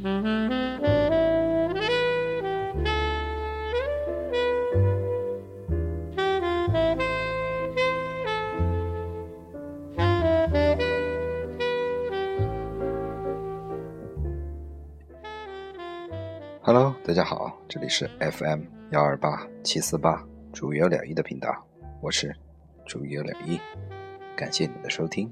Hello，大家好，这里是 FM 幺二八七四八主有了一的频道，我是主有了一，感谢你的收听。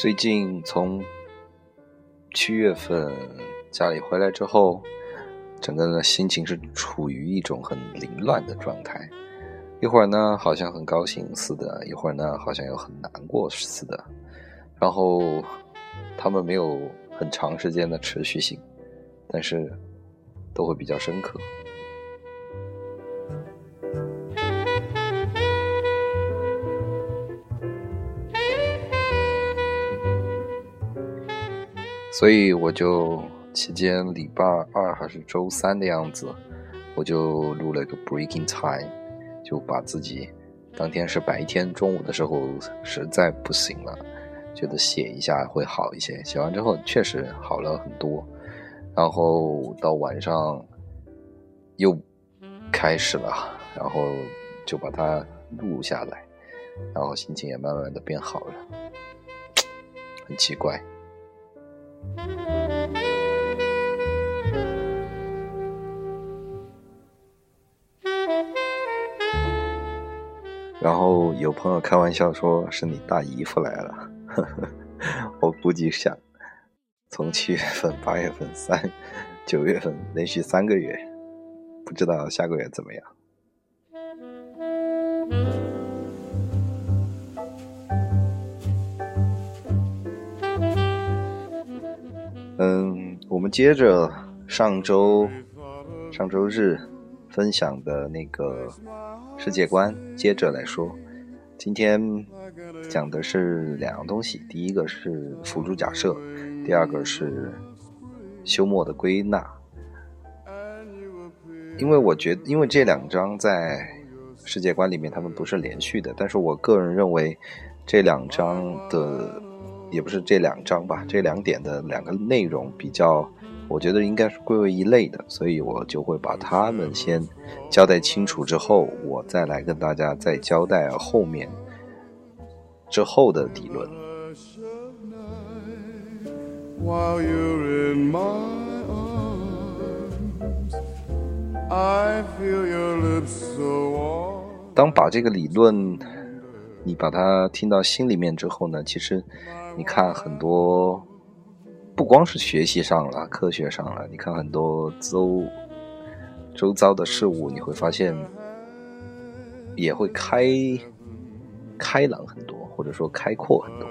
最近从七月份家里回来之后。整个人的心情是处于一种很凌乱的状态，一会儿呢好像很高兴似的，一会儿呢好像又很难过似的，然后他们没有很长时间的持续性，但是都会比较深刻。所以我就。期间礼拜二还是周三的样子，我就录了一个 Breaking Time，就把自己当天是白天中午的时候实在不行了，觉得写一下会好一些。写完之后确实好了很多，然后到晚上又开始了，然后就把它录下来，然后心情也慢慢的变好了，很奇怪。然后有朋友开玩笑说是你大姨夫来了，我估计想从七月份、八月份、三九月份连续三个月，不知道下个月怎么样。嗯，我们接着上周上周日分享的那个。世界观，接着来说，今天讲的是两样东西，第一个是辅助假设，第二个是休谟的归纳。因为我觉得，因为这两章在世界观里面，他们不是连续的，但是我个人认为这两章的，也不是这两章吧，这两点的两个内容比较。我觉得应该是归为一类的，所以我就会把它们先交代清楚之后，我再来跟大家再交代后面之后的理论。当把这个理论你把它听到心里面之后呢，其实你看很多。不光是学习上了，科学上了，你看很多周周遭的事物，你会发现也会开开朗很多，或者说开阔很多。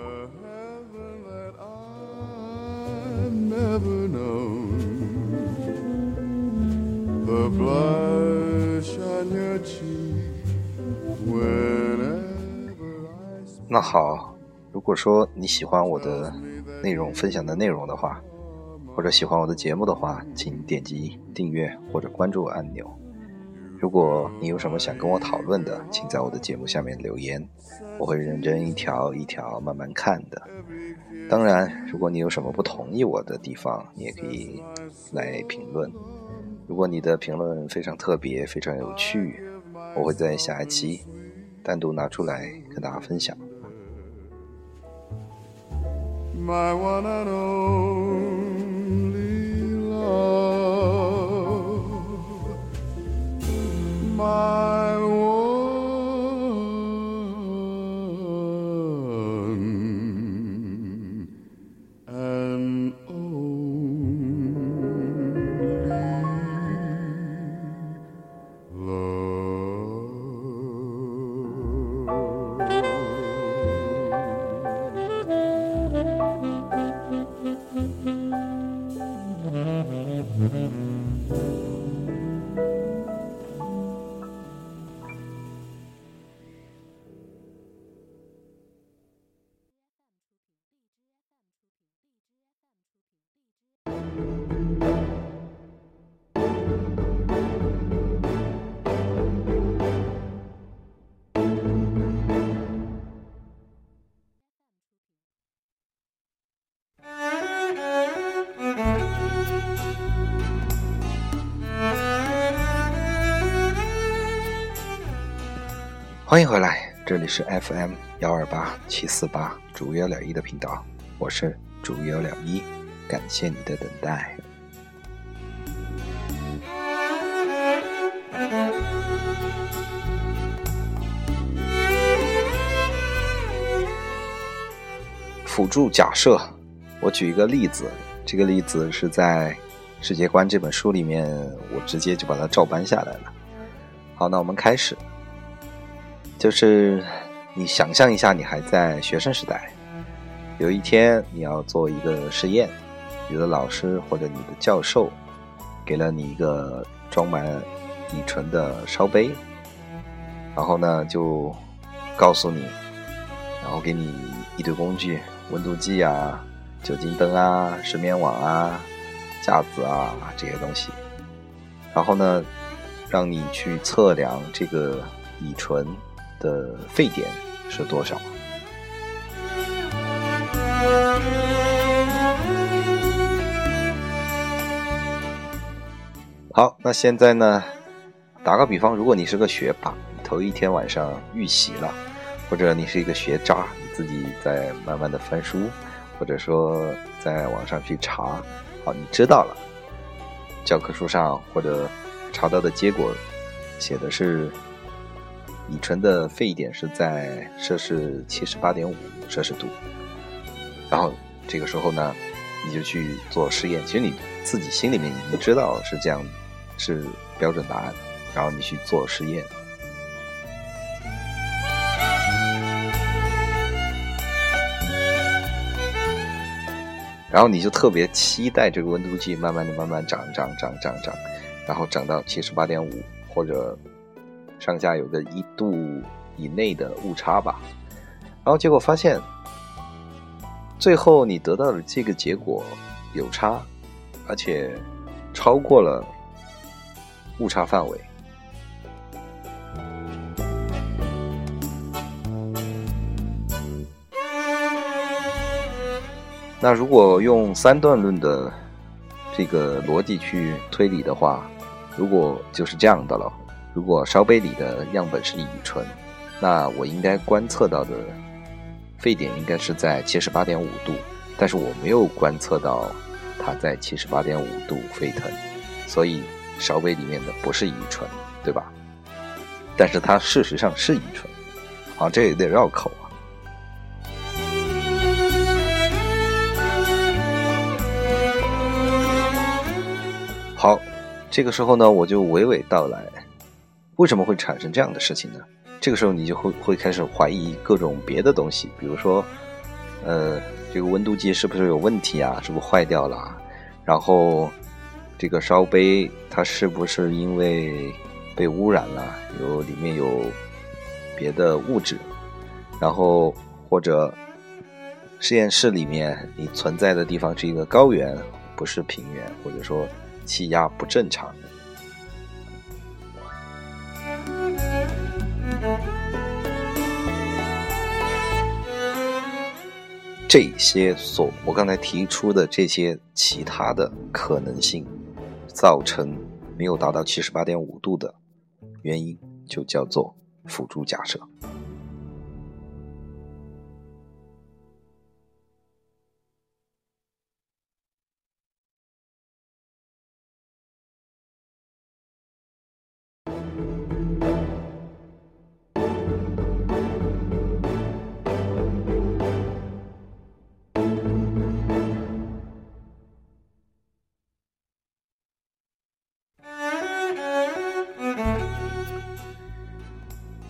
那好，如果说你喜欢我的。内容分享的内容的话，或者喜欢我的节目的话，请点击订阅或者关注按钮。如果你有什么想跟我讨论的，请在我的节目下面留言，我会认真一条一条慢慢看的。当然，如果你有什么不同意我的地方，你也可以来评论。如果你的评论非常特别、非常有趣，我会在下一期单独拿出来跟大家分享。My one and only 欢迎回来，这里是 FM 幺二八七四八主幺两一的频道，我是主幺两一，感谢你的等待。辅助假设，我举一个例子，这个例子是在《世界观》这本书里面，我直接就把它照搬下来了。好，那我们开始。就是你想象一下，你还在学生时代，有一天你要做一个实验，你的老师或者你的教授给了你一个装满乙醇的烧杯，然后呢就告诉你，然后给你一堆工具，温度计啊、酒精灯啊、石棉网啊、架子啊这些东西，然后呢让你去测量这个乙醇。的沸点是多少？好，那现在呢？打个比方，如果你是个学霸，头一天晚上预习了，或者你是一个学渣，你自己在慢慢的翻书，或者说在网上去查，好，你知道了，教科书上或者查到的结果写的是。乙醇的沸点是在摄氏七十八点五摄氏度，然后这个时候呢，你就去做实验。其实你自己心里面已经知道是这样，是标准答案，然后你去做实验，然后你就特别期待这个温度计慢慢的、慢慢涨、涨、涨、涨、涨，然后涨到七十八点五或者。上下有个一度以内的误差吧，然后结果发现，最后你得到的这个结果有差，而且超过了误差范围。那如果用三段论的这个逻辑去推理的话，如果就是这样的了。如果烧杯里的样本是乙醇，那我应该观测到的沸点应该是在七十八点五度，但是我没有观测到它在七十八点五度沸腾，所以烧杯里面的不是乙醇，对吧？但是它事实上是乙醇，啊，这有点绕口啊。好，这个时候呢，我就娓娓道来。为什么会产生这样的事情呢？这个时候你就会会开始怀疑各种别的东西，比如说，呃，这个温度计是不是有问题啊？是不是坏掉了？然后，这个烧杯它是不是因为被污染了？有里面有别的物质？然后或者实验室里面你存在的地方是一个高原，不是平原，或者说气压不正常？这些所我刚才提出的这些其他的可能性，造成没有达到七十八点五度的原因，就叫做辅助假设。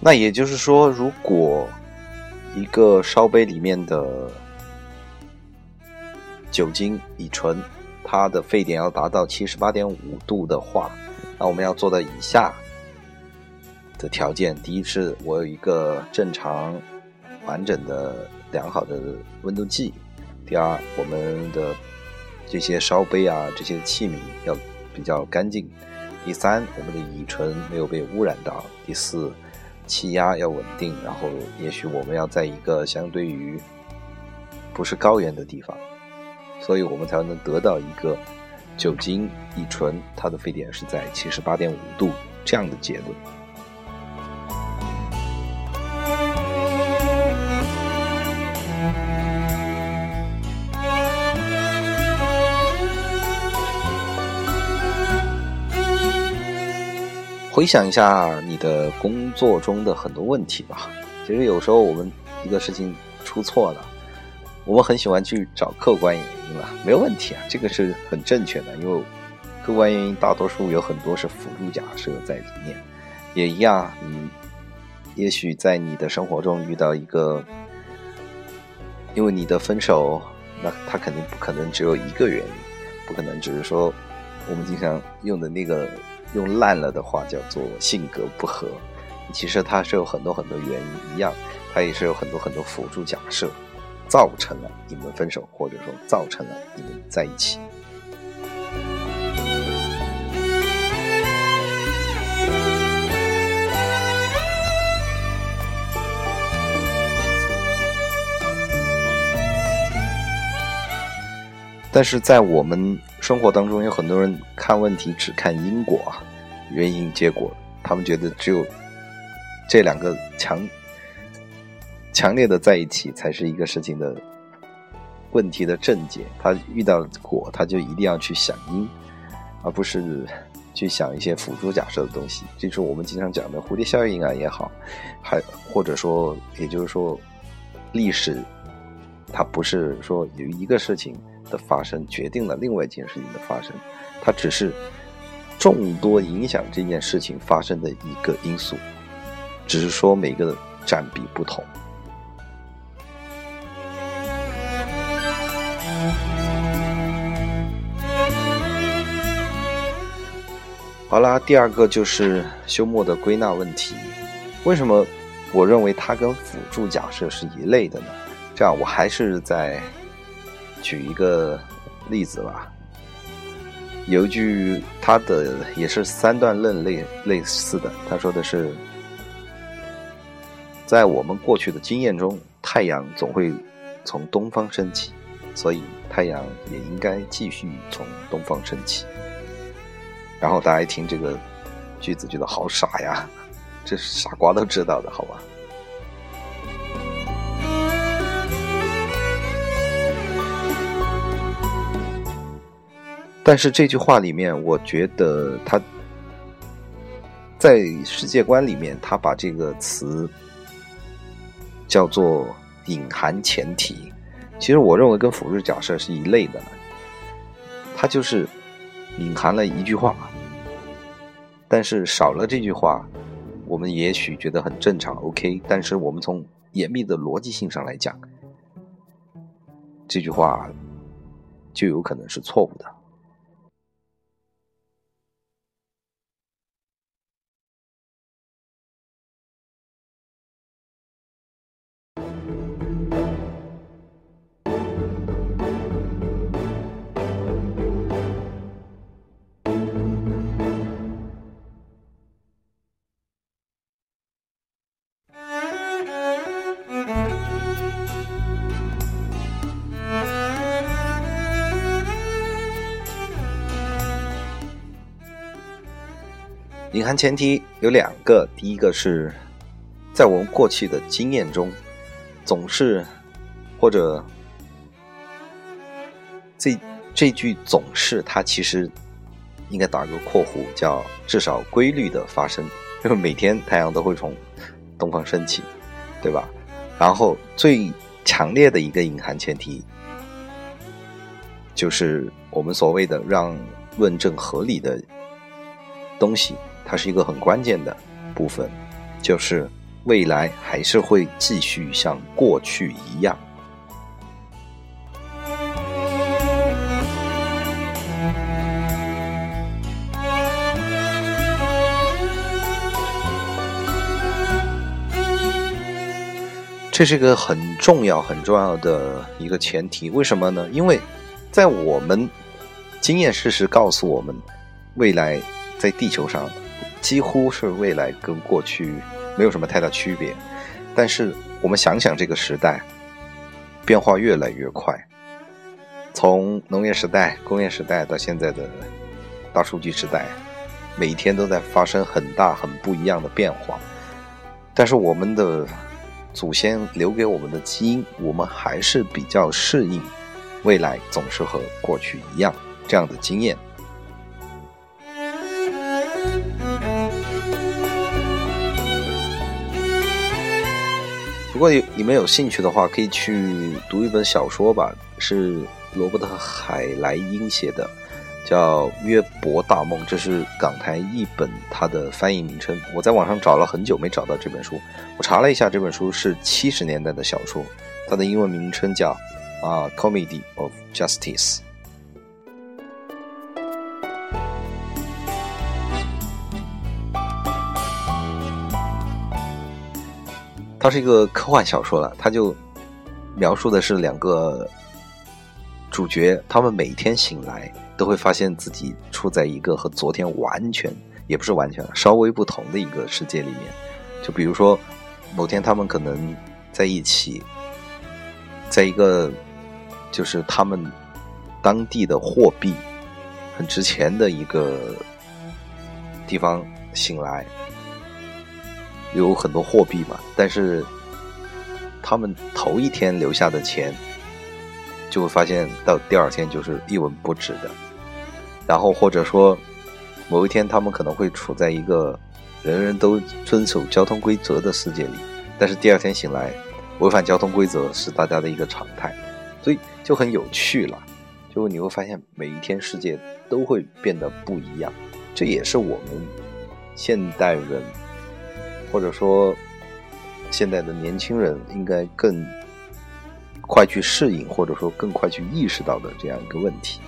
那也就是说，如果一个烧杯里面的酒精乙醇，它的沸点要达到七十八点五度的话，那我们要做到以下的条件：第一，是我有一个正常、完整的、良好的温度计；第二，我们的这些烧杯啊，这些器皿要比较干净；第三，我们的乙醇没有被污染到；第四。气压要稳定，然后也许我们要在一个相对于不是高原的地方，所以我们才能得到一个酒精乙醇它的沸点是在七十八点五度这样的结论。回想一下你的工作中的很多问题吧。其实有时候我们一个事情出错了，我们很喜欢去找客观原因了，没有问题啊，这个是很正确的。因为客观原因大多数有很多是辅助假设在里面，也一样。你也许在你的生活中遇到一个，因为你的分手，那他肯定不可能只有一个原因，不可能只是说我们经常用的那个。用烂了的话叫做性格不合，其实它是有很多很多原因，一样，它也是有很多很多辅助假设，造成了你们分手，或者说造成了你们在一起。但是在我们生活当中，有很多人看问题只看因果啊，原因结果，他们觉得只有这两个强强烈的在一起才是一个事情的问题的症结。他遇到果，他就一定要去想因，而不是去想一些辅助假设的东西。就是我们经常讲的蝴蝶效应啊也好，还或者说，也就是说，历史它不是说有一个事情。的发生决定了另外一件事情的发生，它只是众多影响这件事情发生的一个因素，只是说每个的占比不同。好啦，第二个就是休谟的归纳问题，为什么我认为它跟辅助假设是一类的呢？这样，我还是在。举一个例子吧，有一句他的也是三段论类类似的，他说的是，在我们过去的经验中，太阳总会从东方升起，所以太阳也应该继续从东方升起。然后大家一听这个句子，觉得好傻呀，这傻瓜都知道的，好吧？但是这句话里面，我觉得他在世界观里面，他把这个词叫做隐含前提。其实我认为跟辅助假设是一类的，它就是隐含了一句话，但是少了这句话，我们也许觉得很正常，OK。但是我们从严密的逻辑性上来讲，这句话就有可能是错误的。隐含前提有两个，第一个是，在我们过去的经验中，总是或者这这句总是，它其实应该打个括弧，叫至少规律的发生，因为每天太阳都会从东方升起，对吧？然后最强烈的一个隐含前提，就是我们所谓的让论证合理的东西。它是一个很关键的部分，就是未来还是会继续像过去一样。这是一个很重要、很重要的一个前提。为什么呢？因为在我们经验事实告诉我们，未来在地球上。几乎是未来跟过去没有什么太大区别，但是我们想想这个时代变化越来越快，从农业时代、工业时代到现在的大数据时代，每一天都在发生很大很不一样的变化。但是我们的祖先留给我们的基因，我们还是比较适应未来总是和过去一样这样的经验。如果你们有兴趣的话，可以去读一本小说吧，是罗伯特·海莱因写的，叫《约伯大梦》，这是港台译本它的翻译名称。我在网上找了很久没找到这本书，我查了一下，这本书是七十年代的小说，它的英文名称叫啊《Comedy of Justice》。是一个科幻小说了，它就描述的是两个主角，他们每天醒来都会发现自己处在一个和昨天完全也不是完全稍微不同的一个世界里面。就比如说，某天他们可能在一起，在一个就是他们当地的货币很值钱的一个地方醒来。有很多货币嘛，但是他们头一天留下的钱，就会发现到第二天就是一文不值的。然后或者说某一天他们可能会处在一个人人都遵守交通规则的世界里，但是第二天醒来，违反交通规则是大家的一个常态，所以就很有趣了。就你会发现每一天世界都会变得不一样，这也是我们现代人。或者说，现在的年轻人应该更快去适应，或者说更快去意识到的这样一个问题。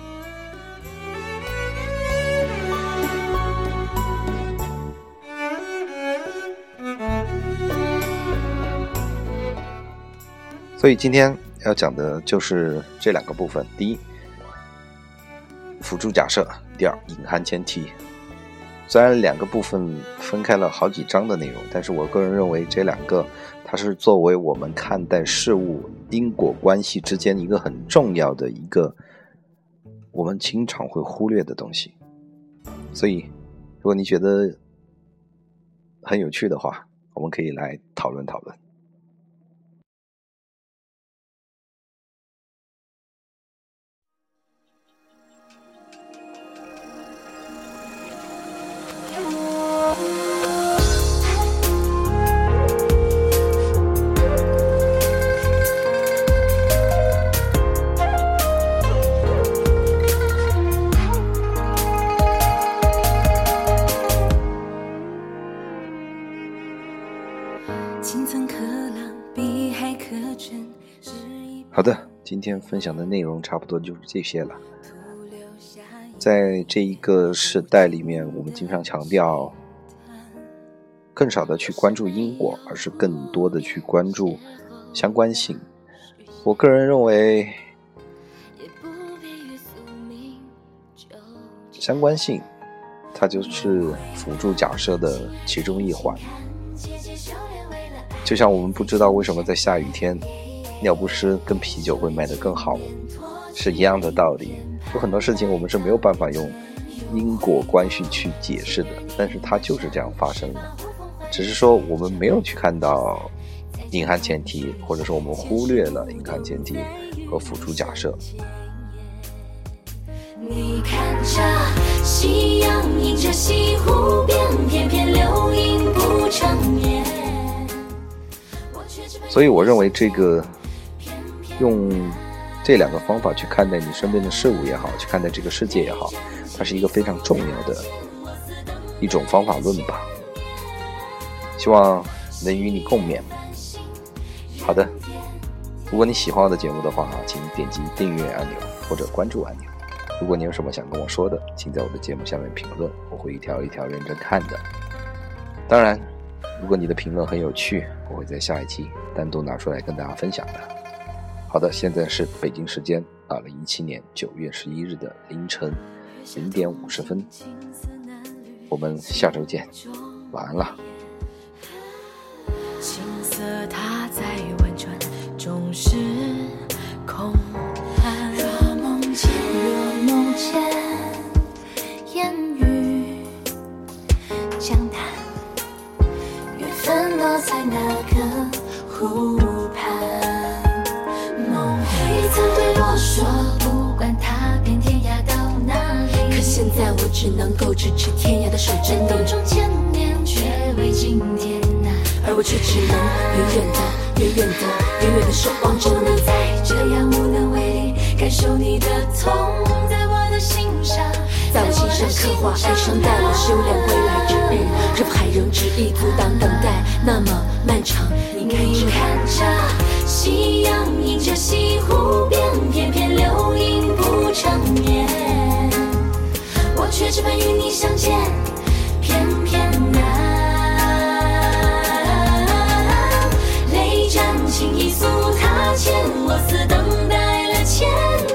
所以今天要讲的就是这两个部分：第一，辅助假设；第二，隐含前提。虽然两个部分分开了好几章的内容，但是我个人认为这两个，它是作为我们看待事物因果关系之间一个很重要的一个，我们经常会忽略的东西。所以，如果你觉得很有趣的话，我们可以来讨论讨论。今天分享的内容差不多就是这些了。在这一个时代里面，我们经常强调更少的去关注因果，而是更多的去关注相关性。我个人认为，相关性它就是辅助假设的其中一环。就像我们不知道为什么在下雨天。尿不湿跟啤酒会卖得更好，是一样的道理。有很多事情我们是没有办法用因果关系去解释的，但是它就是这样发生的。只是说我们没有去看到隐含前提，或者说我们忽略了隐含前提和辅助假设。你看着夕阳映着西湖边，片片流萤不成眠。所以我认为这个。用这两个方法去看待你身边的事物也好，去看待这个世界也好，它是一个非常重要的一种方法论吧。希望能与你共勉。好的，如果你喜欢我的节目的话，请点击订阅按钮或者关注按钮。如果你有什么想跟我说的，请在我的节目下面评论，我会一条一条认真看的。当然，如果你的评论很有趣，我会在下一期单独拿出来跟大家分享的。好的，现在是北京时间二零一七年九月十一日的凌晨零点五十分，我们下周见，晚安了。青色它在婉转，终是空谈。若梦见，若梦见，烟雨江南，缘分落在那个湖。现在我只能够咫尺天涯的手，震动中千年，却为今天呐。而我却只能远远的、远远的、远远的守望着你。在这样无能为力，感受你的痛，在我的心上，在我心上刻画哀伤，待我修炼归来之日，是否还仍执意阻挡等待？那么漫长，你看着夕阳映着西湖边，片片流萤不成眠，我却只盼与你相见，偏偏难。泪沾青衣素，他牵我似等待了千年。